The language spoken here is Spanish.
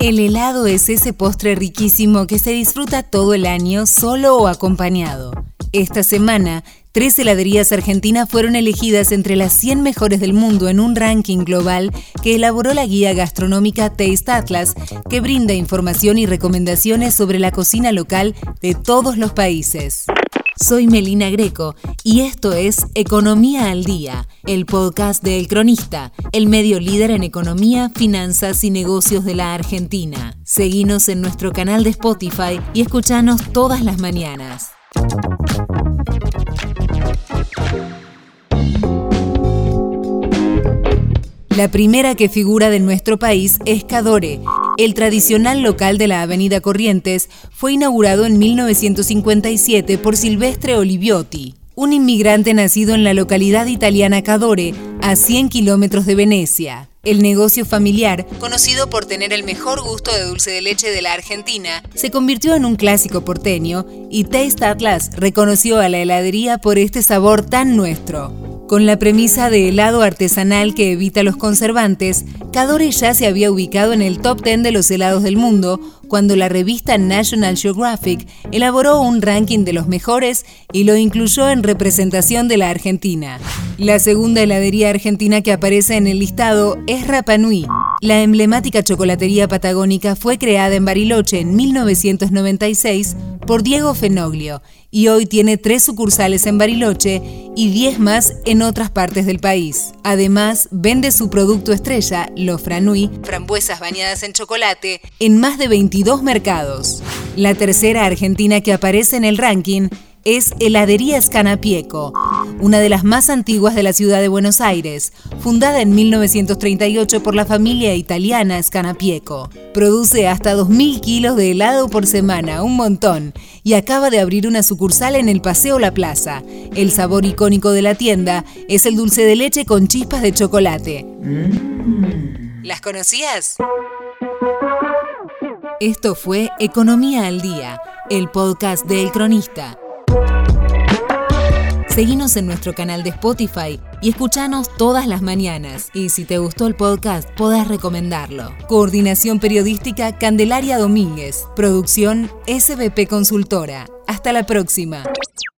El helado es ese postre riquísimo que se disfruta todo el año solo o acompañado. Esta semana, tres heladerías argentinas fueron elegidas entre las 100 mejores del mundo en un ranking global que elaboró la guía gastronómica Taste Atlas, que brinda información y recomendaciones sobre la cocina local de todos los países. Soy Melina Greco y esto es Economía al Día, el podcast de El Cronista, el medio líder en economía, finanzas y negocios de la Argentina. Seguinos en nuestro canal de Spotify y escuchanos todas las mañanas. La primera que figura de nuestro país es Cadore. El tradicional local de la Avenida Corrientes fue inaugurado en 1957 por Silvestre Oliviotti, un inmigrante nacido en la localidad italiana Cadore, a 100 kilómetros de Venecia. El negocio familiar, conocido por tener el mejor gusto de dulce de leche de la Argentina, se convirtió en un clásico porteño y Taste Atlas reconoció a la heladería por este sabor tan nuestro. Con la premisa de helado artesanal que evita los conservantes, Cadore ya se había ubicado en el top 10 de los helados del mundo cuando la revista National Geographic elaboró un ranking de los mejores y lo incluyó en representación de la Argentina. La segunda heladería argentina que aparece en el listado es Rapa Nui. La emblemática chocolatería patagónica fue creada en Bariloche en 1996 por Diego Fenoglio y hoy tiene tres sucursales en Bariloche y diez más en otras partes del país. Además, vende su producto estrella, los Franui, frambuesas bañadas en chocolate, en más de 22 mercados. La tercera argentina que aparece en el ranking es Heladería Scanapieco, una de las más antiguas de la ciudad de Buenos Aires, fundada en 1938 por la familia italiana Scanapieco. Produce hasta 2.000 kilos de helado por semana, un montón, y acaba de abrir una sucursal en el Paseo La Plaza. El sabor icónico de la tienda es el dulce de leche con chispas de chocolate. ¿Las conocías? Esto fue Economía al Día, el podcast de El Cronista. Seguinos en nuestro canal de Spotify y escuchanos todas las mañanas. Y si te gustó el podcast, podés recomendarlo. Coordinación Periodística Candelaria Domínguez. Producción SBP Consultora. Hasta la próxima.